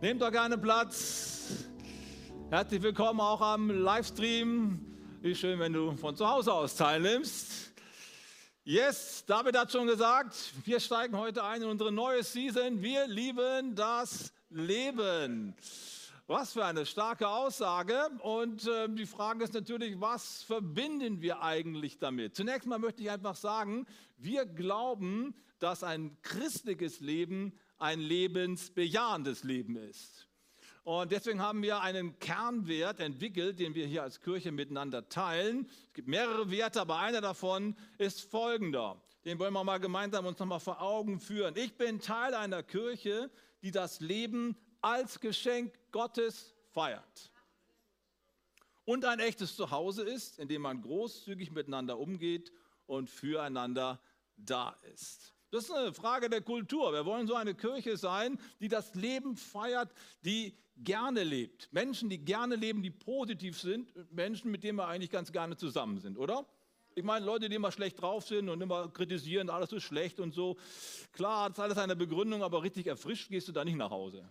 Nehmt doch gerne Platz. Herzlich willkommen auch am Livestream. Wie schön, wenn du von zu Hause aus teilnimmst. Yes, David hat schon gesagt, wir steigen heute ein in unsere neue Season. Wir lieben das Leben. Was für eine starke Aussage. Und äh, die Frage ist natürlich, was verbinden wir eigentlich damit? Zunächst mal möchte ich einfach sagen, wir glauben, dass ein christliches Leben ein lebensbejahendes Leben ist. Und deswegen haben wir einen Kernwert entwickelt, den wir hier als Kirche miteinander teilen. Es gibt mehrere Werte, aber einer davon ist folgender. Den wollen wir mal gemeinsam uns nochmal vor Augen führen. Ich bin Teil einer Kirche, die das Leben als Geschenk Gottes feiert. Und ein echtes Zuhause ist, in dem man großzügig miteinander umgeht und füreinander da ist. Das ist eine Frage der Kultur. Wir wollen so eine Kirche sein, die das Leben feiert, die gerne lebt. Menschen, die gerne leben, die positiv sind, Menschen, mit denen wir eigentlich ganz gerne zusammen sind, oder? Ich meine, Leute, die immer schlecht drauf sind und immer kritisieren, alles ist schlecht und so. Klar, das ist alles eine Begründung, aber richtig erfrischt gehst du da nicht nach Hause.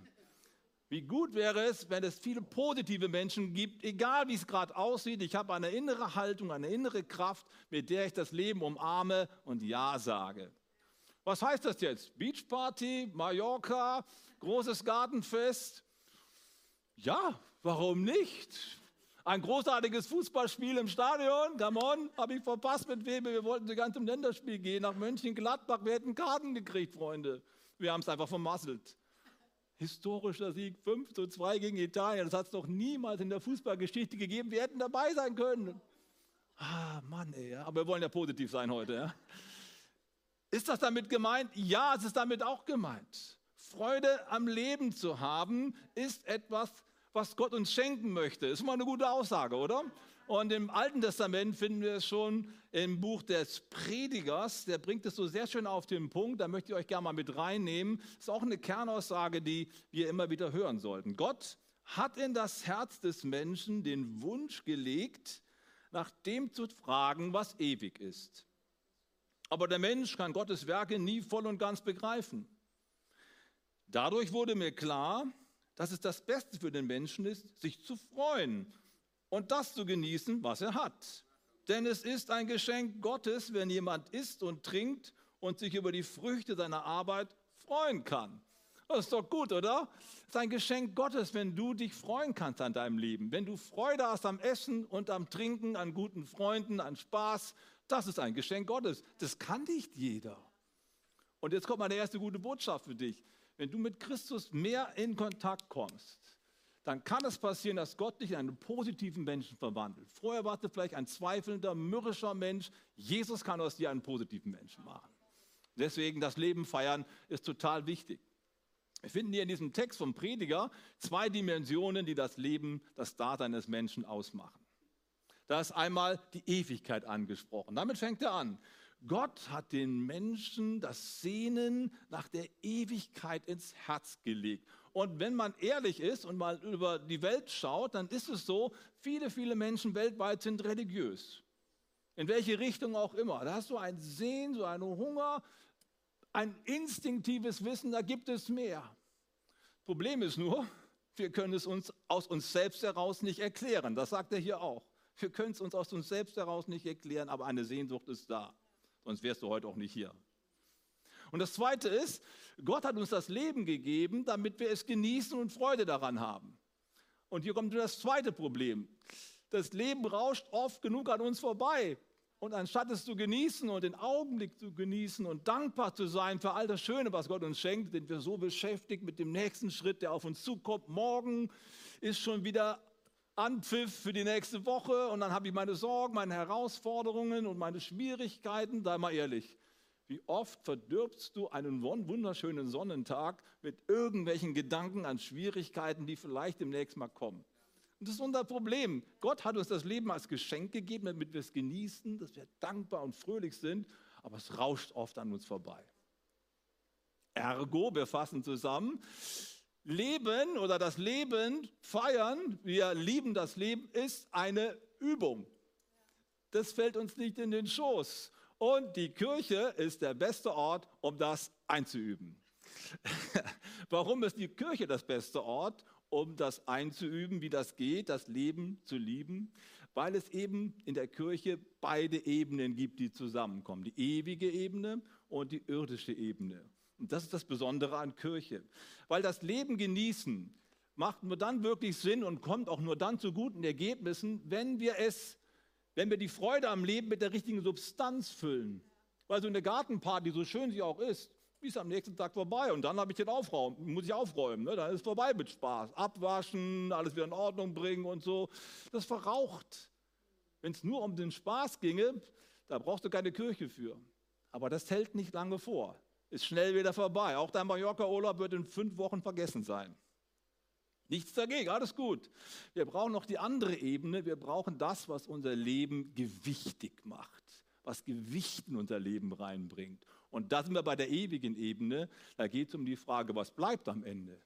Wie gut wäre es, wenn es viele positive Menschen gibt, egal wie es gerade aussieht. Ich habe eine innere Haltung, eine innere Kraft, mit der ich das Leben umarme und Ja sage. Was heißt das jetzt? Beachparty, Mallorca, großes Gartenfest? Ja, warum nicht? Ein großartiges Fußballspiel im Stadion, come on, habe ich verpasst mit wem. Wir wollten sogar zum Länderspiel gehen, nach Mönchengladbach. Wir hätten Karten gekriegt, Freunde. Wir haben es einfach vermasselt. Historischer Sieg 5 zu 2 gegen Italien. Das hat es doch niemals in der Fußballgeschichte gegeben. Wir hätten dabei sein können. Ah, Mann, ey. Aber wir wollen ja positiv sein heute. Ja? Ist das damit gemeint? Ja, es ist damit auch gemeint. Freude am Leben zu haben, ist etwas, was Gott uns schenken möchte. Ist mal eine gute Aussage, oder? Und im Alten Testament finden wir es schon im Buch des Predigers. Der bringt es so sehr schön auf den Punkt. Da möchte ich euch gerne mal mit reinnehmen. Ist auch eine Kernaussage, die wir immer wieder hören sollten. Gott hat in das Herz des Menschen den Wunsch gelegt, nach dem zu fragen, was ewig ist. Aber der Mensch kann Gottes Werke nie voll und ganz begreifen. Dadurch wurde mir klar, dass es das Beste für den Menschen ist, sich zu freuen und das zu genießen, was er hat. Denn es ist ein Geschenk Gottes, wenn jemand isst und trinkt und sich über die Früchte seiner Arbeit freuen kann. Das ist doch gut, oder? Es ist ein Geschenk Gottes, wenn du dich freuen kannst an deinem Leben. Wenn du Freude hast am Essen und am Trinken, an guten Freunden, an Spaß. Das ist ein Geschenk Gottes. Das kann nicht jeder. Und jetzt kommt meine erste gute Botschaft für dich. Wenn du mit Christus mehr in Kontakt kommst, dann kann es passieren, dass Gott dich in einen positiven Menschen verwandelt. Vorher warst du vielleicht ein zweifelnder, mürrischer Mensch. Jesus kann aus dir einen positiven Menschen machen. Deswegen das Leben feiern ist total wichtig. Wir finden hier in diesem Text vom Prediger zwei Dimensionen, die das Leben, das Dasein des Menschen ausmachen. Da ist einmal die Ewigkeit angesprochen. Damit fängt er an. Gott hat den Menschen das Sehnen nach der Ewigkeit ins Herz gelegt. Und wenn man ehrlich ist und mal über die Welt schaut, dann ist es so, viele, viele Menschen weltweit sind religiös. In welche Richtung auch immer. Da hast du ein Sehen, so einen Hunger, ein instinktives Wissen, da gibt es mehr. Problem ist nur, wir können es uns aus uns selbst heraus nicht erklären. Das sagt er hier auch. Wir können es uns aus uns selbst heraus nicht erklären, aber eine Sehnsucht ist da. Sonst wärst du heute auch nicht hier. Und das Zweite ist, Gott hat uns das Leben gegeben, damit wir es genießen und Freude daran haben. Und hier kommt das zweite Problem. Das Leben rauscht oft genug an uns vorbei. Und anstatt es zu genießen und den Augenblick zu genießen und dankbar zu sein für all das Schöne, was Gott uns schenkt, sind wir so beschäftigt mit dem nächsten Schritt, der auf uns zukommt. Morgen ist schon wieder Anpfiff für die nächste Woche und dann habe ich meine Sorgen, meine Herausforderungen und meine Schwierigkeiten. Sei mal ehrlich, wie oft verdirbst du einen wunderschönen Sonnentag mit irgendwelchen Gedanken an Schwierigkeiten, die vielleicht demnächst mal kommen? Und das ist unser Problem. Gott hat uns das Leben als Geschenk gegeben, damit wir es genießen, dass wir dankbar und fröhlich sind, aber es rauscht oft an uns vorbei. Ergo, wir fassen zusammen, Leben oder das Leben feiern, wir lieben das Leben, ist eine Übung. Das fällt uns nicht in den Schoß. Und die Kirche ist der beste Ort, um das einzuüben. Warum ist die Kirche das beste Ort, um das einzuüben, wie das geht, das Leben zu lieben? Weil es eben in der Kirche beide Ebenen gibt, die zusammenkommen. Die ewige Ebene und die irdische Ebene. Und das ist das Besondere an Kirche. Weil das Leben genießen macht nur dann wirklich Sinn und kommt auch nur dann zu guten Ergebnissen, wenn wir es, wenn wir die Freude am Leben mit der richtigen Substanz füllen. Weil so eine Gartenparty, so schön sie auch ist, die ist am nächsten Tag vorbei und dann habe ich den Aufraum, muss ich aufräumen. Ne? Dann ist es vorbei mit Spaß. Abwaschen, alles wieder in Ordnung bringen und so. Das verraucht. Wenn es nur um den Spaß ginge, da brauchst du keine Kirche für. Aber das hält nicht lange vor. Ist schnell wieder vorbei. Auch dein Mallorca-Urlaub wird in fünf Wochen vergessen sein. Nichts dagegen, alles gut. Wir brauchen noch die andere Ebene. Wir brauchen das, was unser Leben gewichtig macht, was Gewicht in unser Leben reinbringt. Und da sind wir bei der ewigen Ebene. Da geht es um die Frage, was bleibt am Ende?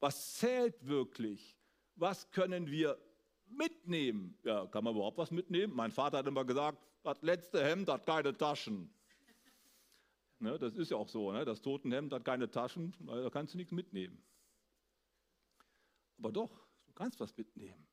Was zählt wirklich? Was können wir mitnehmen? Ja, kann man überhaupt was mitnehmen? Mein Vater hat immer gesagt, das letzte Hemd hat keine Taschen. Ne, das ist ja auch so, ne? das Totenhemd hat keine Taschen, da kannst du nichts mitnehmen. Aber doch, du kannst was mitnehmen.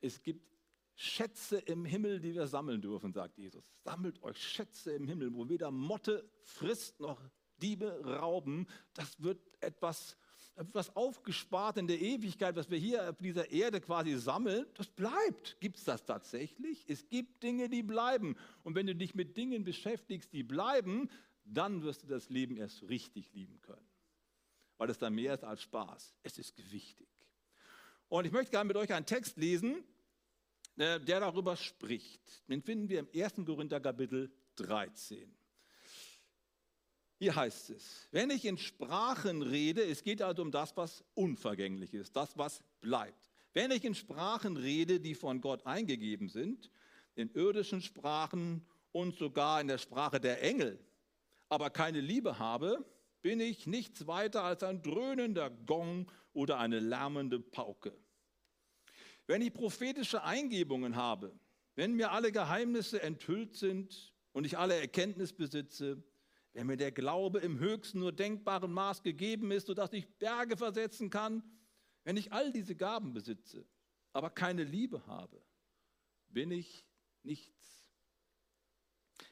Es gibt Schätze im Himmel, die wir sammeln dürfen, sagt Jesus. Sammelt euch Schätze im Himmel, wo weder Motte frisst noch Diebe rauben. Das wird etwas, etwas aufgespart in der Ewigkeit, was wir hier auf dieser Erde quasi sammeln. Das bleibt. Gibt es das tatsächlich? Es gibt Dinge, die bleiben. Und wenn du dich mit Dingen beschäftigst, die bleiben, dann wirst du das Leben erst richtig lieben können. Weil es dann mehr ist als Spaß. Es ist gewichtig. Und ich möchte gerne mit euch einen Text lesen, äh, der darüber spricht. Den finden wir im 1. Korinther Kapitel 13. Hier heißt es, wenn ich in Sprachen rede, es geht also um das, was unvergänglich ist, das, was bleibt. Wenn ich in Sprachen rede, die von Gott eingegeben sind, in irdischen Sprachen und sogar in der Sprache der Engel, aber keine Liebe habe, bin ich nichts weiter als ein dröhnender Gong oder eine lärmende Pauke. Wenn ich prophetische Eingebungen habe, wenn mir alle Geheimnisse enthüllt sind und ich alle Erkenntnis besitze, wenn mir der Glaube im höchsten nur denkbaren Maß gegeben ist, sodass ich Berge versetzen kann, wenn ich all diese Gaben besitze, aber keine Liebe habe, bin ich nichts.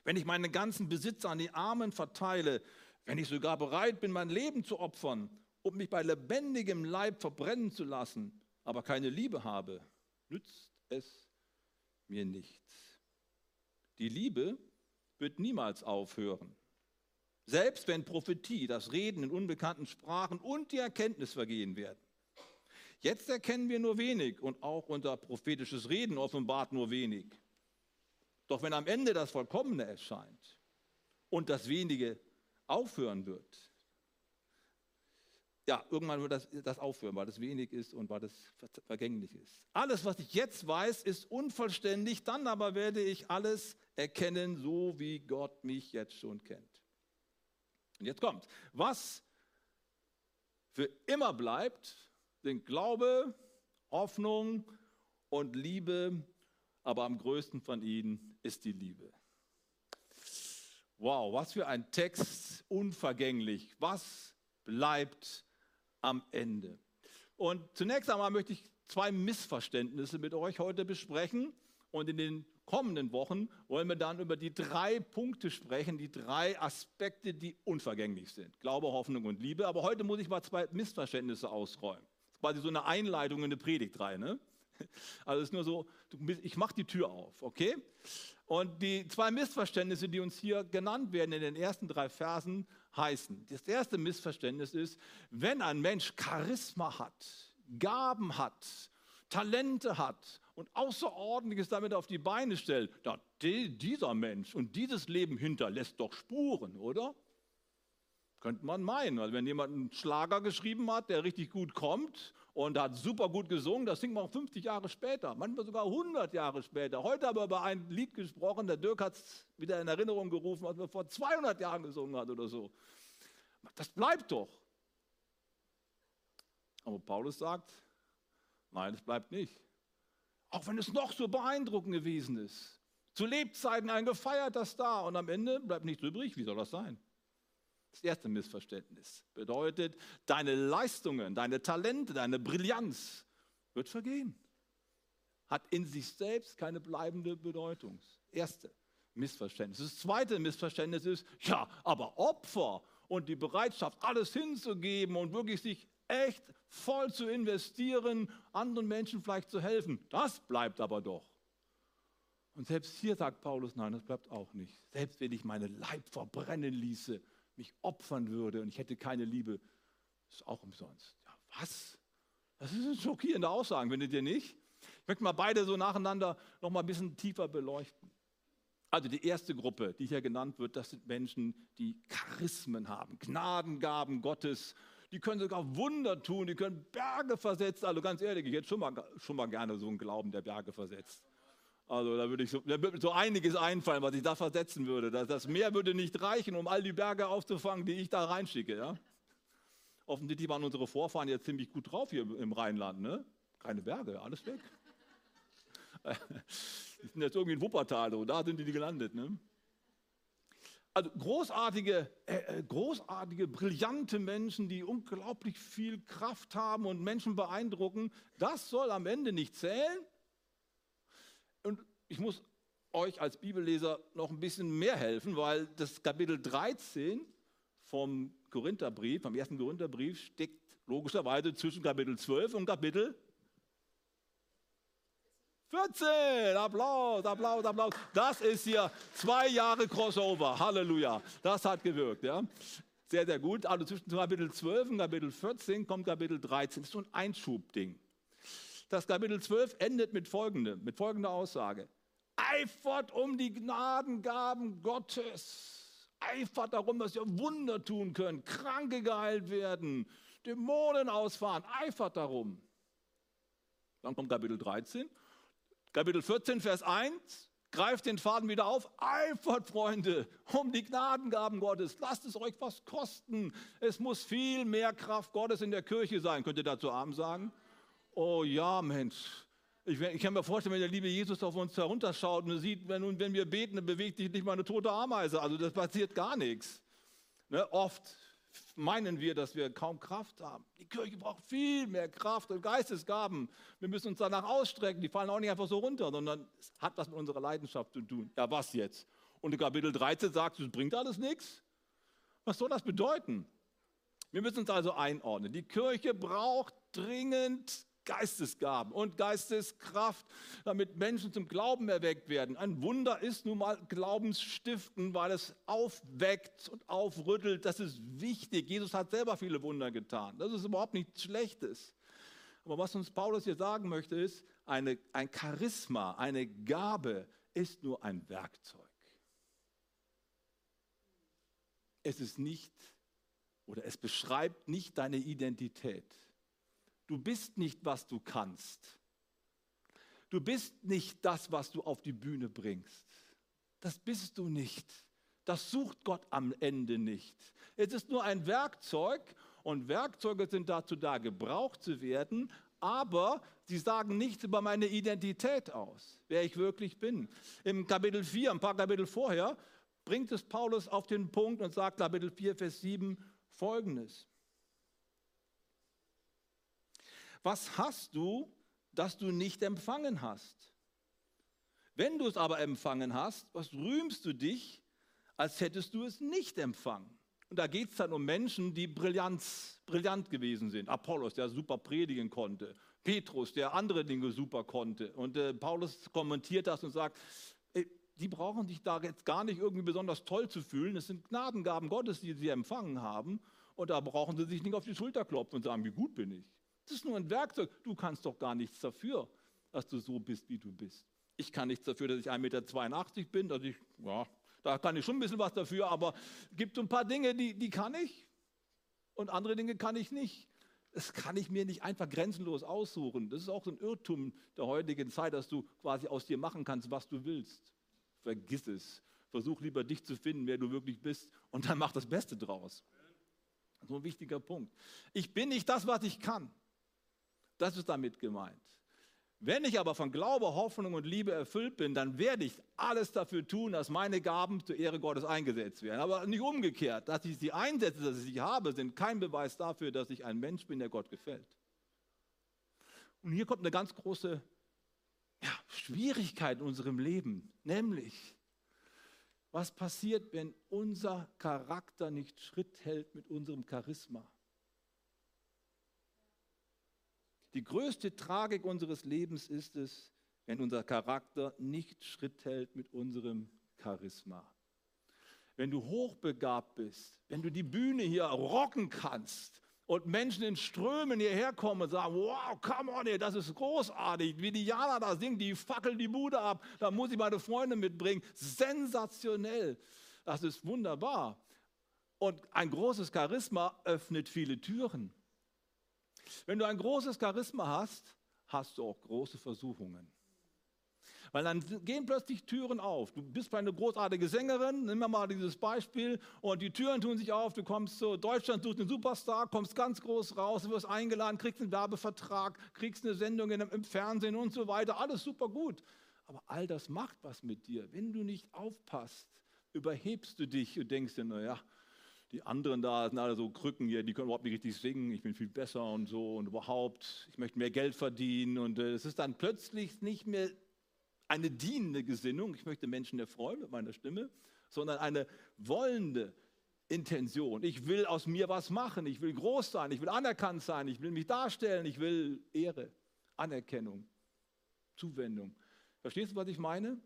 Wenn ich meinen ganzen Besitz an die Armen verteile, wenn ich sogar bereit bin, mein Leben zu opfern, um mich bei lebendigem Leib verbrennen zu lassen, aber keine Liebe habe, nützt es mir nichts. Die Liebe wird niemals aufhören. Selbst wenn Prophetie, das Reden in unbekannten Sprachen und die Erkenntnis vergehen werden. Jetzt erkennen wir nur wenig und auch unser prophetisches Reden offenbart nur wenig. Doch wenn am Ende das Vollkommene erscheint und das Wenige aufhören wird, ja, irgendwann wird das, das aufhören, weil das wenig ist und weil das vergänglich ist. Alles, was ich jetzt weiß, ist unvollständig, dann aber werde ich alles erkennen, so wie Gott mich jetzt schon kennt. Und jetzt kommt, was für immer bleibt, sind Glaube, Hoffnung und Liebe, aber am größten von ihnen ist die Liebe. Wow, was für ein Text, unvergänglich. Was bleibt am Ende. Und zunächst einmal möchte ich zwei Missverständnisse mit euch heute besprechen. Und in den kommenden Wochen wollen wir dann über die drei Punkte sprechen, die drei Aspekte, die unvergänglich sind. Glaube, Hoffnung und Liebe. Aber heute muss ich mal zwei Missverständnisse ausräumen. Das ist quasi so eine Einleitung in eine Predigt rein. Ne? Also es ist nur so, ich mache die Tür auf, okay? Und die zwei Missverständnisse, die uns hier genannt werden in den ersten drei Versen, heißen. Das erste Missverständnis ist, wenn ein Mensch Charisma hat, Gaben hat, Talente hat und Außerordentliches damit auf die Beine stellt, dann dieser Mensch und dieses Leben hinterlässt doch Spuren, oder? Könnte man meinen. Also wenn jemand einen Schlager geschrieben hat, der richtig gut kommt und hat super gut gesungen, das singt man auch 50 Jahre später, manchmal sogar 100 Jahre später. Heute haben wir über ein Lied gesprochen, der Dirk hat es wieder in Erinnerung gerufen, was man vor 200 Jahren gesungen hat oder so. Das bleibt doch. Aber Paulus sagt, nein, es bleibt nicht. Auch wenn es noch so beeindruckend gewesen ist. Zu Lebzeiten ein gefeierter Star und am Ende bleibt nichts übrig. Wie soll das sein? Das erste Missverständnis bedeutet, deine Leistungen, deine Talente, deine Brillanz wird vergehen. Hat in sich selbst keine bleibende Bedeutung. Erste Missverständnis. Das zweite Missverständnis ist, ja, aber Opfer und die Bereitschaft, alles hinzugeben und wirklich sich echt voll zu investieren, anderen Menschen vielleicht zu helfen, das bleibt aber doch. Und selbst hier sagt Paulus, nein, das bleibt auch nicht. Selbst wenn ich meine Leib verbrennen ließe, mich opfern würde und ich hätte keine Liebe, ist auch umsonst. Ja, was? Das ist eine schockierende Aussage, findet ihr nicht? Ich möchte mal beide so nacheinander noch mal ein bisschen tiefer beleuchten. Also die erste Gruppe, die hier genannt wird, das sind Menschen, die Charismen haben, Gnadengaben Gottes. Die können sogar Wunder tun, die können Berge versetzen. Also ganz ehrlich, ich hätte schon mal, schon mal gerne so einen Glauben, der Berge versetzt. Also da würde ich so, da würde so einiges einfallen, was ich da versetzen würde. Das, das Meer würde nicht reichen, um all die Berge aufzufangen, die ich da reinschicke. Ja? Offensichtlich waren unsere Vorfahren jetzt ziemlich gut drauf hier im Rheinland. Ne? Keine Berge, alles weg. Die sind jetzt irgendwie in Wuppertal, so, da sind die gelandet. Ne? Also großartige, äh, äh, großartige, brillante Menschen, die unglaublich viel Kraft haben und Menschen beeindrucken, das soll am Ende nicht zählen, ich muss euch als Bibelleser noch ein bisschen mehr helfen, weil das Kapitel 13 vom Korintherbrief, vom ersten Korintherbrief, steckt logischerweise zwischen Kapitel 12 und Kapitel 14. Applaus, Applaus, Applaus. Das ist hier zwei Jahre Crossover. Halleluja. Das hat gewirkt. Ja. Sehr, sehr gut. Also zwischen Kapitel 12 und Kapitel 14 kommt Kapitel 13. Das ist so ein Einschubding. Das Kapitel 12 endet mit, folgendem, mit folgender Aussage. Eifert um die Gnadengaben Gottes. Eifert darum, dass ihr Wunder tun könnt, Kranke geheilt werden, Dämonen ausfahren. Eifert darum. Dann kommt Kapitel 13. Kapitel 14, Vers 1. Greift den Faden wieder auf. Eifert, Freunde, um die Gnadengaben Gottes. Lasst es euch was kosten. Es muss viel mehr Kraft Gottes in der Kirche sein. Könnt ihr dazu Abend sagen? oh ja, Mensch, ich, ich, kann mir vorstellen, wenn der liebe Jesus auf uns herunterschaut und sieht, wenn, wenn wir beten, bewegt sich nicht mal eine tote Ameise. Also das passiert gar nichts. Ne? Oft meinen wir, dass wir kaum Kraft haben. Die Kirche braucht viel mehr Kraft und Geistesgaben. Wir müssen uns danach ausstrecken. Die fallen auch nicht einfach so runter, sondern es hat was mit unserer Leidenschaft zu tun. Ja, was jetzt? Und in Kapitel 13 sagt, es bringt alles nichts. Was soll das bedeuten? Wir müssen uns also einordnen. Die Kirche braucht dringend Geistesgaben und Geisteskraft, damit Menschen zum Glauben erweckt werden. Ein Wunder ist nun mal Glaubensstiften, weil es aufweckt und aufrüttelt. Das ist wichtig. Jesus hat selber viele Wunder getan. Das ist überhaupt nichts Schlechtes. Aber was uns Paulus hier sagen möchte, ist, eine, ein Charisma, eine Gabe ist nur ein Werkzeug. Es ist nicht oder es beschreibt nicht deine Identität. Du bist nicht, was du kannst. Du bist nicht das, was du auf die Bühne bringst. Das bist du nicht. Das sucht Gott am Ende nicht. Es ist nur ein Werkzeug und Werkzeuge sind dazu da, gebraucht zu werden, aber sie sagen nichts über meine Identität aus, wer ich wirklich bin. Im Kapitel 4, ein paar Kapitel vorher, bringt es Paulus auf den Punkt und sagt Kapitel 4, Vers 7 folgendes. Was hast du, das du nicht empfangen hast? Wenn du es aber empfangen hast, was rühmst du dich, als hättest du es nicht empfangen? Und da geht es dann um Menschen, die brillant, brillant gewesen sind. Apollos, der super predigen konnte. Petrus, der andere Dinge super konnte. Und äh, Paulus kommentiert das und sagt, ey, die brauchen sich da jetzt gar nicht irgendwie besonders toll zu fühlen. Es sind Gnadengaben Gottes, die sie empfangen haben. Und da brauchen sie sich nicht auf die Schulter klopfen und sagen, wie gut bin ich. Das ist nur ein Werkzeug. Du kannst doch gar nichts dafür, dass du so bist, wie du bist. Ich kann nichts dafür, dass ich 1,82 Meter bin, dass ich, ja, da kann ich schon ein bisschen was dafür, aber es gibt ein paar Dinge, die, die kann ich und andere Dinge kann ich nicht. Das kann ich mir nicht einfach grenzenlos aussuchen. Das ist auch so ein Irrtum der heutigen Zeit, dass du quasi aus dir machen kannst, was du willst. Vergiss es. Versuch lieber dich zu finden, wer du wirklich bist und dann mach das Beste draus. So ein wichtiger Punkt. Ich bin nicht das, was ich kann. Das ist damit gemeint. Wenn ich aber von Glaube, Hoffnung und Liebe erfüllt bin, dann werde ich alles dafür tun, dass meine Gaben zur Ehre Gottes eingesetzt werden. Aber nicht umgekehrt. Dass ich sie einsetze, dass ich sie habe, sind kein Beweis dafür, dass ich ein Mensch bin, der Gott gefällt. Und hier kommt eine ganz große ja, Schwierigkeit in unserem Leben, nämlich was passiert, wenn unser Charakter nicht Schritt hält mit unserem Charisma? Die größte Tragik unseres Lebens ist es, wenn unser Charakter nicht Schritt hält mit unserem Charisma. Wenn du hochbegabt bist, wenn du die Bühne hier rocken kannst und Menschen in Strömen hierher kommen und sagen, wow, come on, das ist großartig, wie die Jana da singt, die fackeln die Bude ab, da muss ich meine Freunde mitbringen. Sensationell, das ist wunderbar. Und ein großes Charisma öffnet viele Türen. Wenn du ein großes Charisma hast, hast du auch große Versuchungen. Weil dann gehen plötzlich Türen auf. Du bist eine großartige Sängerin, nimm mal dieses Beispiel, und die Türen tun sich auf. Du kommst zu Deutschland, suchst einen Superstar, kommst ganz groß raus, wirst eingeladen, kriegst einen Werbevertrag, kriegst eine Sendung im Fernsehen und so weiter. Alles super gut. Aber all das macht was mit dir. Wenn du nicht aufpasst, überhebst du dich und denkst dir, naja, die anderen da sind alle so Krücken hier, die können überhaupt nicht richtig singen, ich bin viel besser und so und überhaupt, ich möchte mehr Geld verdienen und äh, es ist dann plötzlich nicht mehr eine dienende Gesinnung, ich möchte Menschen erfreuen mit meiner Stimme, sondern eine wollende Intention. Ich will aus mir was machen, ich will groß sein, ich will anerkannt sein, ich will mich darstellen, ich will Ehre, Anerkennung, Zuwendung. Verstehst du, was ich meine?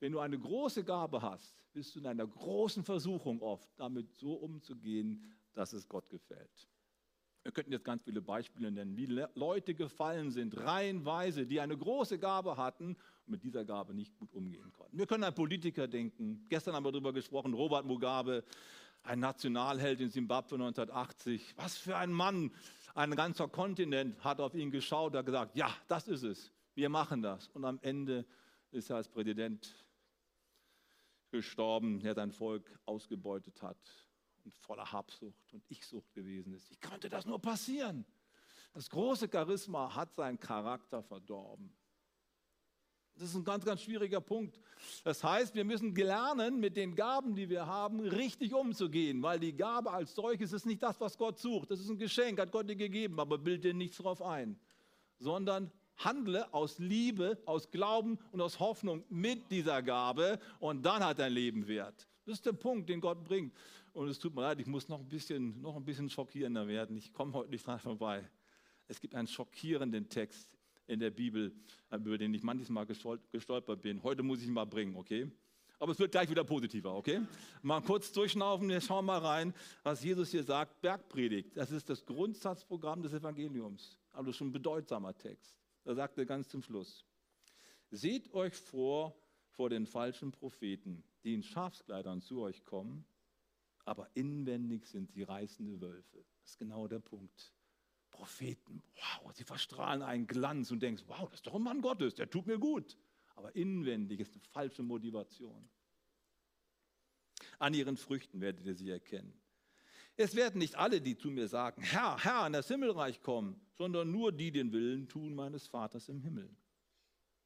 Wenn du eine große Gabe hast, bist du in einer großen Versuchung oft, damit so umzugehen, dass es Gott gefällt. Wir könnten jetzt ganz viele Beispiele nennen, wie Leute gefallen sind, reihenweise, die eine große Gabe hatten und mit dieser Gabe nicht gut umgehen konnten. Wir können an Politiker denken. Gestern haben wir darüber gesprochen, Robert Mugabe, ein Nationalheld in Simbabwe 1980. Was für ein Mann! Ein ganzer Kontinent hat auf ihn geschaut, hat gesagt, ja, das ist es. Wir machen das. Und am Ende ist er als Präsident gestorben, der sein Volk ausgebeutet hat und voller Habsucht und Ichsucht gewesen ist. Wie konnte das nur passieren? Das große Charisma hat seinen Charakter verdorben. Das ist ein ganz, ganz schwieriger Punkt. Das heißt, wir müssen lernen, mit den Gaben, die wir haben, richtig umzugehen, weil die Gabe als solches ist nicht das, was Gott sucht. Das ist ein Geschenk, hat Gott dir gegeben, aber bild dir nichts drauf ein, sondern handle aus Liebe, aus Glauben und aus Hoffnung mit dieser Gabe und dann hat dein Leben Wert. Das ist der Punkt, den Gott bringt. Und es tut mir leid, ich muss noch ein bisschen, noch ein bisschen schockierender werden. Ich komme heute nicht dran vorbei. Es gibt einen schockierenden Text in der Bibel, über den ich manchmal gestolpert bin. Heute muss ich ihn mal bringen, okay? Aber es wird gleich wieder positiver, okay? Mal kurz durchschnaufen, wir schauen mal rein, was Jesus hier sagt. Bergpredigt, das ist das Grundsatzprogramm des Evangeliums. Also schon ein bedeutsamer Text. Da sagt er ganz zum Schluss, seht euch vor vor den falschen Propheten, die in Schafskleidern zu euch kommen, aber inwendig sind sie reißende Wölfe. Das ist genau der Punkt. Propheten, wow, sie verstrahlen einen Glanz und denkst, wow, das ist doch ein Mann Gottes, der tut mir gut. Aber inwendig ist eine falsche Motivation. An ihren Früchten werdet ihr sie erkennen. Es werden nicht alle, die zu mir sagen, Herr, Herr, in das Himmelreich kommen, sondern nur die den Willen tun meines Vaters im Himmel.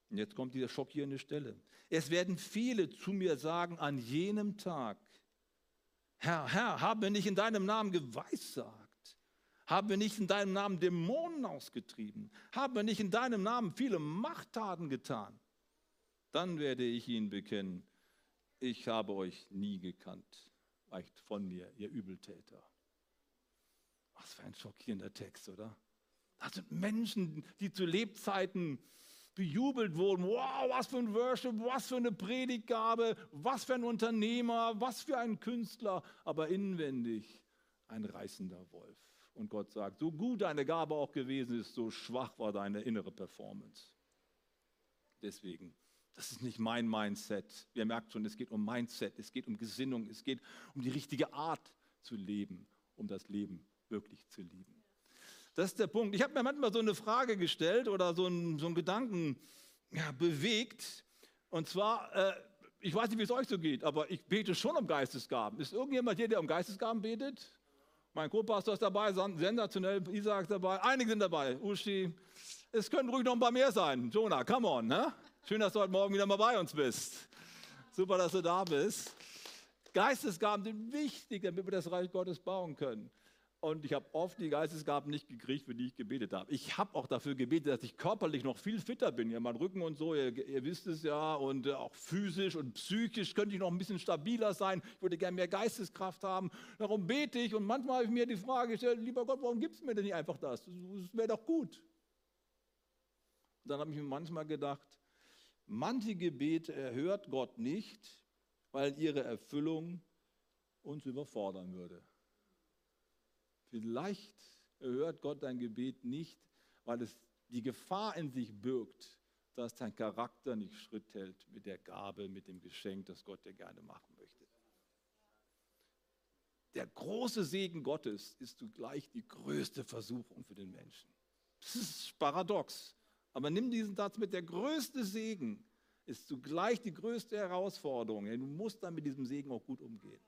Und jetzt kommt diese schockierende Stelle. Es werden viele zu mir sagen an jenem Tag, Herr, Herr, haben wir nicht in deinem Namen geweissagt? Haben wir nicht in deinem Namen Dämonen ausgetrieben? Haben wir nicht in deinem Namen viele Machttaten getan? Dann werde ich ihnen bekennen, ich habe euch nie gekannt weicht von mir, ihr Übeltäter. Was für ein schockierender Text, oder? Das sind Menschen, die zu Lebzeiten bejubelt wurden. Wow, was für ein Worship, was für eine Predigtgabe, was für ein Unternehmer, was für ein Künstler, aber inwendig ein reißender Wolf. Und Gott sagt, so gut deine Gabe auch gewesen ist, so schwach war deine innere Performance. Deswegen das ist nicht mein Mindset. Ihr merkt schon, es geht um Mindset, es geht um Gesinnung, es geht um die richtige Art zu leben, um das Leben wirklich zu lieben. Das ist der Punkt. Ich habe mir manchmal so eine Frage gestellt oder so einen, so einen Gedanken ja, bewegt. Und zwar, äh, ich weiß nicht, wie es euch so geht, aber ich bete schon um Geistesgaben. Ist irgendjemand hier, der um Geistesgaben betet? Mein Co-Pastor ist dabei, sensationell, Isaac ist dabei, einige sind dabei, Uschi, Es können ruhig noch ein paar mehr sein. Jonah, come on. Ne? Schön, dass du heute Morgen wieder mal bei uns bist. Super, dass du da bist. Geistesgaben sind wichtig, damit wir das Reich Gottes bauen können. Und ich habe oft die Geistesgaben nicht gekriegt, für die ich gebetet habe. Ich habe auch dafür gebetet, dass ich körperlich noch viel fitter bin. Ja, mein Rücken und so, ihr, ihr wisst es ja. Und äh, auch physisch und psychisch könnte ich noch ein bisschen stabiler sein. Ich würde gerne mehr Geisteskraft haben. Darum bete ich. Und manchmal habe ich mir die Frage gestellt, lieber Gott, warum gibst du mir denn nicht einfach das? Das wäre doch gut. Und dann habe ich mir manchmal gedacht, manche Gebete erhört Gott nicht, weil ihre Erfüllung uns überfordern würde. Vielleicht erhört Gott dein Gebet nicht, weil es die Gefahr in sich birgt, dass dein Charakter nicht Schritt hält mit der Gabe, mit dem Geschenk, das Gott dir gerne machen möchte. Der große Segen Gottes ist zugleich die größte Versuchung für den Menschen. Das ist paradox. Aber nimm diesen Satz mit, der größte Segen ist zugleich die größte Herausforderung. Du musst dann mit diesem Segen auch gut umgehen.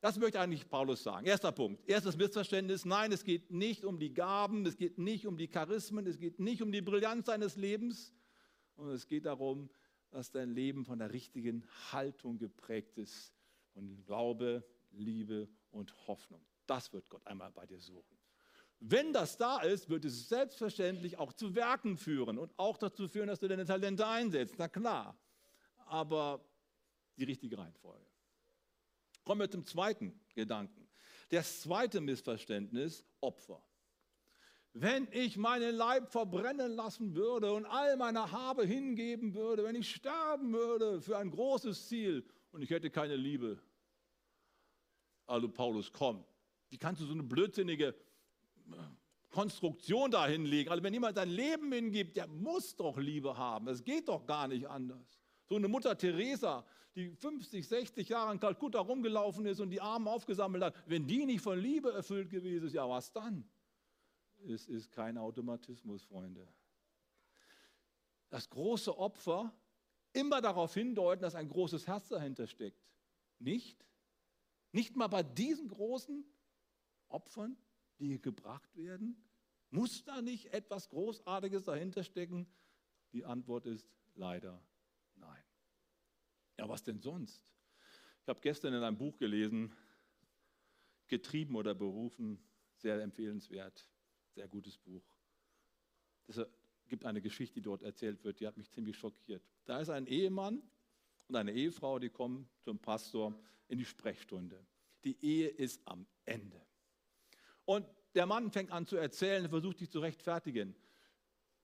Das möchte eigentlich Paulus sagen. Erster Punkt. Erstes Missverständnis. Nein, es geht nicht um die Gaben, es geht nicht um die Charismen, es geht nicht um die Brillanz deines Lebens, sondern es geht darum, dass dein Leben von der richtigen Haltung geprägt ist. Von Glaube, Liebe und Hoffnung. Das wird Gott einmal bei dir suchen. Wenn das da ist, wird es selbstverständlich auch zu Werken führen und auch dazu führen, dass du deine Talente einsetzt. Na klar. Aber die richtige Reihenfolge. Kommen wir zum zweiten Gedanken. Das zweite Missverständnis, Opfer. Wenn ich meinen Leib verbrennen lassen würde und all meine Habe hingeben würde, wenn ich sterben würde für ein großes Ziel und ich hätte keine Liebe. Also Paulus, komm, wie kannst du so eine blödsinnige Konstruktion da hinlegen? Also wenn jemand sein Leben hingibt, der muss doch Liebe haben. Es geht doch gar nicht anders. So eine Mutter Teresa, die 50, 60 Jahre in Kalkutta rumgelaufen ist und die Armen aufgesammelt hat, wenn die nicht von Liebe erfüllt gewesen ist, ja was dann? Es ist kein Automatismus, Freunde. Das große Opfer immer darauf hindeuten, dass ein großes Herz dahinter steckt. Nicht? Nicht mal bei diesen großen Opfern, die gebracht werden? Muss da nicht etwas Großartiges dahinter stecken? Die Antwort ist leider Nein. Ja, was denn sonst? Ich habe gestern in einem Buch gelesen, Getrieben oder berufen, sehr empfehlenswert, sehr gutes Buch. Es gibt eine Geschichte, die dort erzählt wird, die hat mich ziemlich schockiert. Da ist ein Ehemann und eine Ehefrau, die kommen zum Pastor in die Sprechstunde. Die Ehe ist am Ende. Und der Mann fängt an zu erzählen, versucht sich zu rechtfertigen.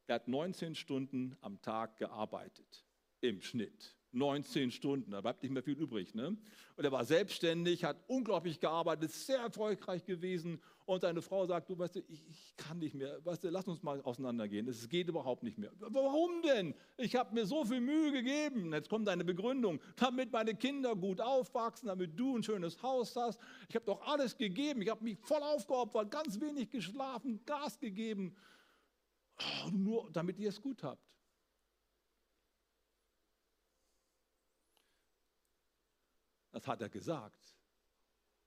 Er hat 19 Stunden am Tag gearbeitet im Schnitt. 19 Stunden, da bleibt nicht mehr viel übrig. Ne? Und er war selbstständig, hat unglaublich gearbeitet, sehr erfolgreich gewesen. Und seine Frau sagt, du weißt du, ich, ich kann nicht mehr, weißt du, lass uns mal auseinandergehen. Es geht überhaupt nicht mehr. Warum denn? Ich habe mir so viel Mühe gegeben. Jetzt kommt deine Begründung, damit meine Kinder gut aufwachsen, damit du ein schönes Haus hast. Ich habe doch alles gegeben. Ich habe mich voll aufgeopfert, ganz wenig geschlafen, Gas gegeben. Oh, nur damit ihr es gut habt. Das hat er gesagt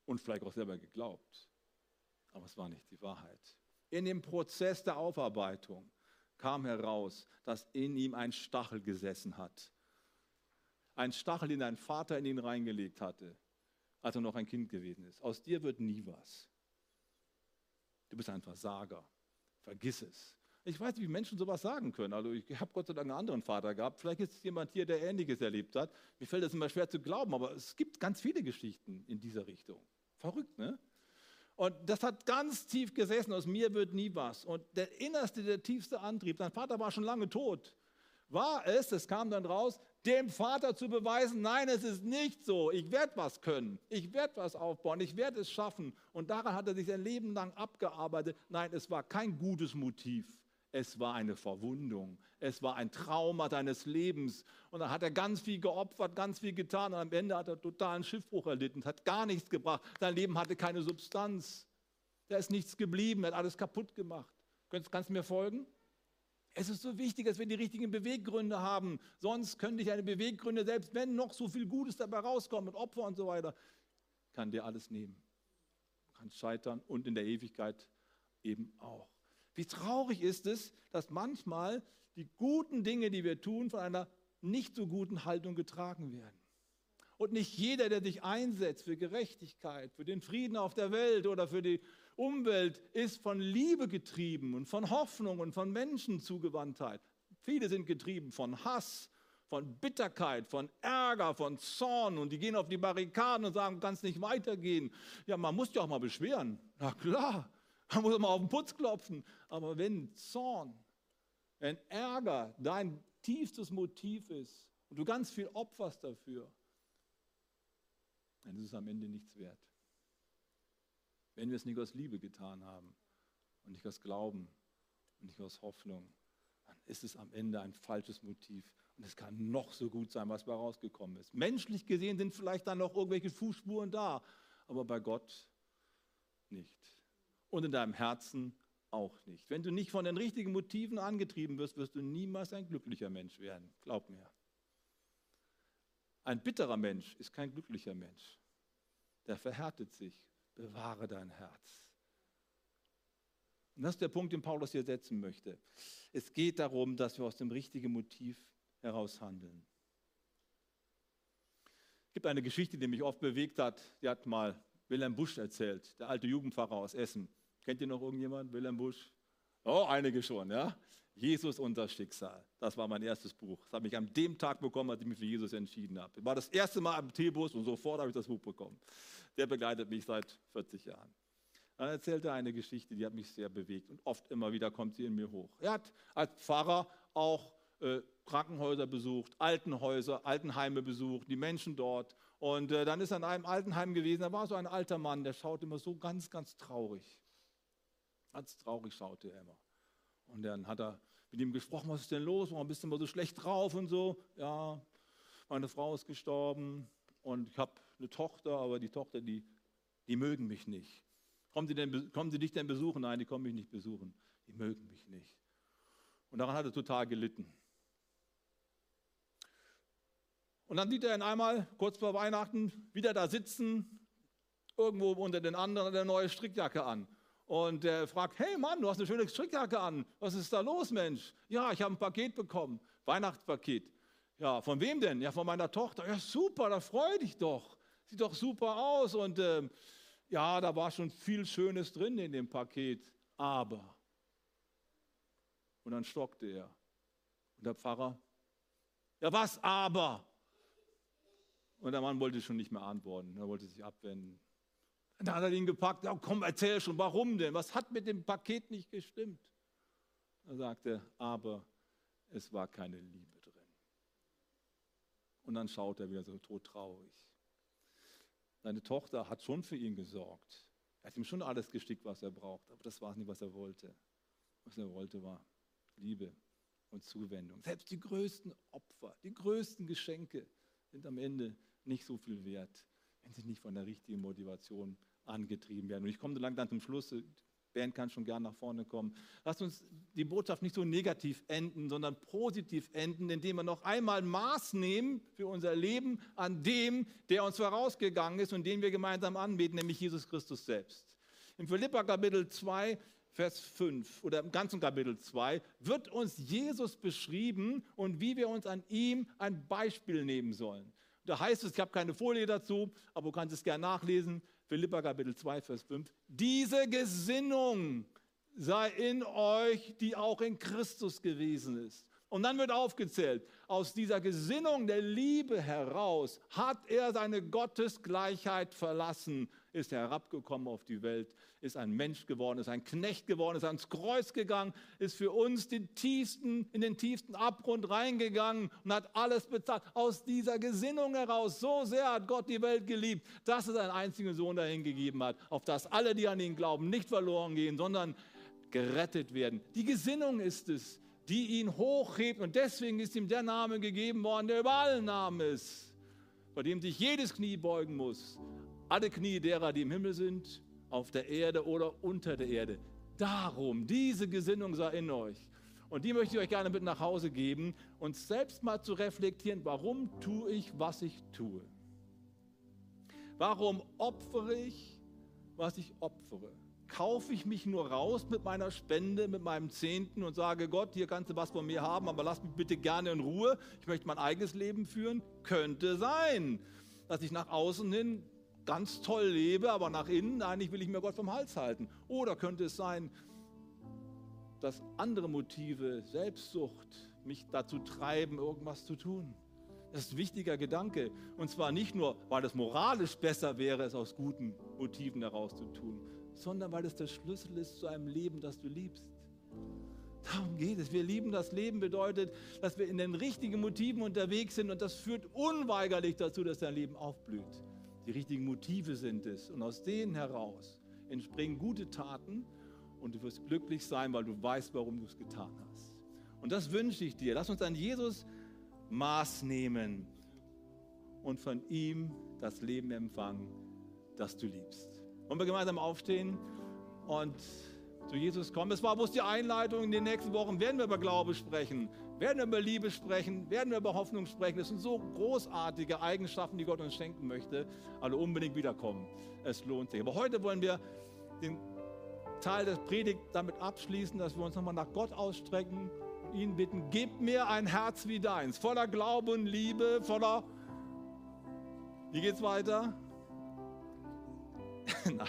und vielleicht auch selber geglaubt. Aber es war nicht die Wahrheit. In dem Prozess der Aufarbeitung kam heraus, dass in ihm ein Stachel gesessen hat. Ein Stachel, den ein Vater in ihn reingelegt hatte, als er noch ein Kind gewesen ist. Aus dir wird nie was. Du bist ein Versager. Vergiss es. Ich weiß nicht, wie Menschen sowas sagen können. Also ich habe Gott sei Dank einen anderen Vater gehabt. Vielleicht ist es jemand hier, der Ähnliches erlebt hat. Mir fällt das immer schwer zu glauben, aber es gibt ganz viele Geschichten in dieser Richtung. Verrückt, ne? Und das hat ganz tief gesessen. Aus mir wird nie was. Und der innerste, der tiefste Antrieb, sein Vater war schon lange tot, war es, es kam dann raus, dem Vater zu beweisen, nein, es ist nicht so. Ich werde was können. Ich werde was aufbauen. Ich werde es schaffen. Und daran hat er sich sein Leben lang abgearbeitet. Nein, es war kein gutes Motiv. Es war eine Verwundung. Es war ein Trauma deines Lebens. Und dann hat er ganz viel geopfert, ganz viel getan. Und am Ende hat er totalen Schiffbruch erlitten. Hat gar nichts gebracht. Sein Leben hatte keine Substanz. Da ist nichts geblieben. Er hat alles kaputt gemacht. Kannst du mir folgen? Es ist so wichtig, dass wir die richtigen Beweggründe haben. Sonst könnte ich eine Beweggründe, selbst wenn noch so viel Gutes dabei rauskommt mit Opfer und so weiter, kann dir alles nehmen. Du kannst scheitern und in der Ewigkeit eben auch. Wie traurig ist es, dass manchmal die guten Dinge, die wir tun, von einer nicht so guten Haltung getragen werden. Und nicht jeder, der sich einsetzt für Gerechtigkeit, für den Frieden auf der Welt oder für die Umwelt, ist von Liebe getrieben und von Hoffnung und von Menschenzugewandtheit. Viele sind getrieben von Hass, von Bitterkeit, von Ärger, von Zorn und die gehen auf die Barrikaden und sagen, kann es nicht weitergehen. Ja, man muss ja auch mal beschweren. Na klar, man muss mal auf den Putz klopfen. Aber wenn Zorn, wenn Ärger dein tiefstes Motiv ist und du ganz viel opferst dafür, dann ist es am Ende nichts wert. Wenn wir es nicht aus Liebe getan haben und nicht aus Glauben und nicht aus Hoffnung, dann ist es am Ende ein falsches Motiv. Und es kann noch so gut sein, was da rausgekommen ist. Menschlich gesehen sind vielleicht dann noch irgendwelche Fußspuren da, aber bei Gott nicht. Und in deinem Herzen auch nicht. Wenn du nicht von den richtigen Motiven angetrieben wirst, wirst du niemals ein glücklicher Mensch werden. Glaub mir. Ein bitterer Mensch ist kein glücklicher Mensch. Der verhärtet sich. Bewahre dein Herz. Und das ist der Punkt, den Paulus hier setzen möchte. Es geht darum, dass wir aus dem richtigen Motiv heraus handeln. Es gibt eine Geschichte, die mich oft bewegt hat. Die hat mal Wilhelm Busch erzählt, der alte Jugendpfarrer aus Essen. Kennt ihr noch irgendjemand? Wilhelm Busch? Oh, einige schon, ja. Jesus und das Schicksal. Das war mein erstes Buch. Das habe ich an dem Tag bekommen, als ich mich für Jesus entschieden habe. War das erste Mal am Teebus und sofort habe ich das Buch bekommen. Der begleitet mich seit 40 Jahren. Dann erzählt er eine Geschichte, die hat mich sehr bewegt und oft immer wieder kommt sie in mir hoch. Er hat als Pfarrer auch äh, Krankenhäuser besucht, Altenhäuser, Altenheime besucht, die Menschen dort. Und äh, dann ist er in einem Altenheim gewesen, da war so ein alter Mann, der schaut immer so ganz, ganz traurig. Ganz traurig schaute er immer. Und dann hat er mit ihm gesprochen, was ist denn los? Warum bist du immer so schlecht drauf und so? Ja, meine Frau ist gestorben und ich habe eine Tochter, aber die Tochter, die, die mögen mich nicht. Kommen sie, denn, kommen sie dich denn besuchen? Nein, die kommen mich nicht besuchen. Die mögen mich nicht. Und daran hat er total gelitten. Und dann sieht er ihn einmal, kurz vor Weihnachten, wieder da sitzen, irgendwo unter den anderen eine neue Strickjacke an. Und er fragt, hey Mann, du hast eine schöne Strickjacke an. Was ist da los, Mensch? Ja, ich habe ein Paket bekommen, Weihnachtspaket. Ja, von wem denn? Ja, von meiner Tochter. Ja, super, da freu dich doch. Sieht doch super aus. Und äh, ja, da war schon viel Schönes drin in dem Paket. Aber. Und dann stockte er. Und der Pfarrer, ja, was aber? Und der Mann wollte schon nicht mehr antworten. Er wollte sich abwenden. Dann hat er ihn gepackt, ja, komm, erzähl schon, warum denn? Was hat mit dem Paket nicht gestimmt? Er sagte, aber es war keine Liebe drin. Und dann schaut er wieder so todtraurig. Seine Tochter hat schon für ihn gesorgt. Er hat ihm schon alles gestickt, was er braucht, aber das war nicht, was er wollte. Was er wollte, war Liebe und Zuwendung. Selbst die größten Opfer, die größten Geschenke sind am Ende nicht so viel wert, wenn sie nicht von der richtigen Motivation angetrieben werden. Und ich komme so langsam zum Schluss. Band kann schon gern nach vorne kommen. Lasst uns die Botschaft nicht so negativ enden, sondern positiv enden, indem wir noch einmal Maß nehmen für unser Leben an dem, der uns vorausgegangen ist und den wir gemeinsam anbeten, nämlich Jesus Christus selbst. Im Philippa Kapitel 2, Vers 5 oder im ganzen Kapitel 2 wird uns Jesus beschrieben und wie wir uns an ihm ein Beispiel nehmen sollen. Da heißt es, ich habe keine Folie dazu, aber du kannst es gerne nachlesen. Philippa Kapitel 2, Vers 5. Diese Gesinnung sei in euch, die auch in Christus gewesen ist. Und dann wird aufgezählt, aus dieser Gesinnung der Liebe heraus hat er seine Gottesgleichheit verlassen, ist herabgekommen auf die Welt, ist ein Mensch geworden, ist ein Knecht geworden, ist ans Kreuz gegangen, ist für uns den tiefsten, in den tiefsten Abgrund reingegangen und hat alles bezahlt. Aus dieser Gesinnung heraus, so sehr hat Gott die Welt geliebt, dass er seinen einzigen Sohn dahin gegeben hat, auf dass alle, die an ihn glauben, nicht verloren gehen, sondern gerettet werden. Die Gesinnung ist es, die ihn hochhebt. Und deswegen ist ihm der Name gegeben worden, der über allen Namen ist, vor dem sich jedes Knie beugen muss. Alle Knie derer, die im Himmel sind, auf der Erde oder unter der Erde. Darum, diese Gesinnung sei in euch. Und die möchte ich euch gerne mit nach Hause geben und selbst mal zu reflektieren, warum tue ich, was ich tue? Warum opfere ich, was ich opfere? Kaufe ich mich nur raus mit meiner Spende, mit meinem Zehnten und sage, Gott, hier kannst du was von mir haben, aber lass mich bitte gerne in Ruhe. Ich möchte mein eigenes Leben führen. Könnte sein, dass ich nach außen hin ganz toll lebe, aber nach innen eigentlich will ich mir Gott vom Hals halten. Oder könnte es sein, dass andere Motive, Selbstsucht, mich dazu treiben, irgendwas zu tun. Das ist ein wichtiger Gedanke. Und zwar nicht nur, weil es moralisch besser wäre, es aus guten Motiven heraus zu tun, sondern weil es der Schlüssel ist zu einem Leben, das du liebst. Darum geht es. Wir lieben das Leben bedeutet, dass wir in den richtigen Motiven unterwegs sind und das führt unweigerlich dazu, dass dein Leben aufblüht. Die richtigen Motive sind es und aus denen heraus entspringen gute Taten und du wirst glücklich sein, weil du weißt, warum du es getan hast. Und das wünsche ich dir. Lass uns an Jesus Maß nehmen und von ihm das Leben empfangen, das du liebst. Wollen wir gemeinsam aufstehen und zu Jesus kommen? Es war bloß die Einleitung. In den nächsten Wochen werden wir über Glaube sprechen, werden wir über Liebe sprechen, werden wir über Hoffnung sprechen. Das sind so großartige Eigenschaften, die Gott uns schenken möchte. Alle unbedingt wiederkommen. Es lohnt sich. Aber heute wollen wir den Teil der Predigt damit abschließen, dass wir uns nochmal nach Gott ausstrecken ihn bitten, gib mir ein Herz wie deins, voller Glaube und Liebe, voller... Wie geht's weiter? Nein.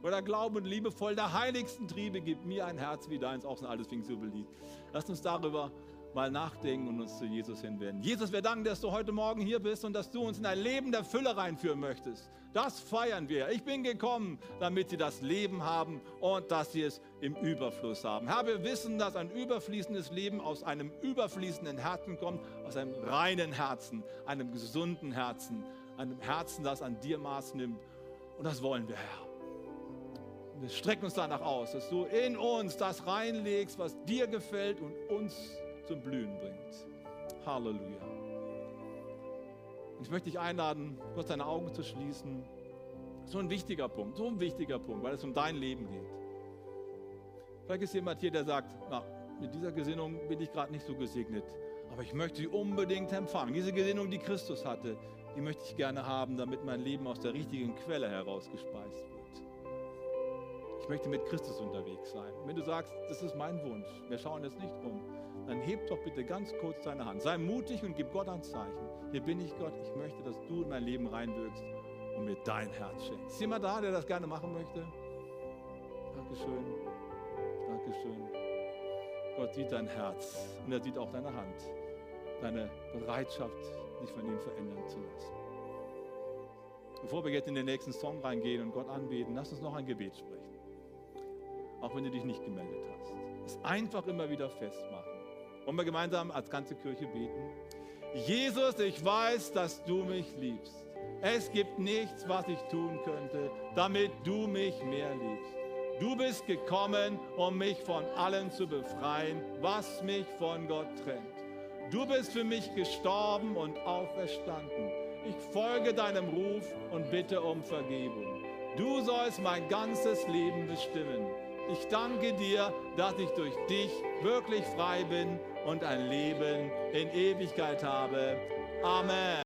Voller Glaube und Liebe, voll der heiligsten Triebe, gib mir ein Herz wie deins, auch ein altes Pfingstjubiläum. Lasst uns darüber mal nachdenken und uns zu Jesus hinwenden. Jesus, wir danken, dass du heute Morgen hier bist und dass du uns in ein Leben der Fülle reinführen möchtest. Das feiern wir. Ich bin gekommen, damit sie das Leben haben und dass sie es im Überfluss haben. Herr, wir wissen, dass ein überfließendes Leben aus einem überfließenden Herzen kommt, aus einem reinen Herzen, einem gesunden Herzen, einem Herzen, das an dir Maß nimmt. Und das wollen wir, Herr. Wir strecken uns danach aus, dass du in uns das reinlegst, was dir gefällt und uns zum Blühen bringt. Halleluja. Und ich möchte dich einladen, kurz deine Augen zu schließen. So ein wichtiger Punkt, so ein wichtiger Punkt, weil es um dein Leben geht. Vielleicht ist jemand hier, der sagt, na, mit dieser Gesinnung bin ich gerade nicht so gesegnet, aber ich möchte sie unbedingt empfangen. Diese Gesinnung, die Christus hatte, die möchte ich gerne haben, damit mein Leben aus der richtigen Quelle herausgespeist wird. Ich möchte mit Christus unterwegs sein. wenn du sagst, das ist mein Wunsch, wir schauen jetzt nicht um, dann heb doch bitte ganz kurz deine Hand. Sei mutig und gib Gott ein Zeichen. Hier bin ich Gott, ich möchte, dass du in mein Leben reinwirkst und mir dein Herz schenkst. Ist jemand da, der das gerne machen möchte? Dankeschön. Dankeschön. Gott sieht dein Herz und er sieht auch deine Hand, deine Bereitschaft, dich von ihm verändern zu lassen. Bevor wir jetzt in den nächsten Song reingehen und Gott anbeten, lass uns noch ein Gebet sprechen. Auch wenn du dich nicht gemeldet hast. Es einfach immer wieder festmachen. Wollen wir gemeinsam als ganze Kirche beten? Jesus, ich weiß, dass du mich liebst. Es gibt nichts, was ich tun könnte, damit du mich mehr liebst. Du bist gekommen, um mich von allem zu befreien, was mich von Gott trennt. Du bist für mich gestorben und auferstanden. Ich folge deinem Ruf und bitte um Vergebung. Du sollst mein ganzes Leben bestimmen. Ich danke dir, dass ich durch dich wirklich frei bin und ein Leben in Ewigkeit habe. Amen.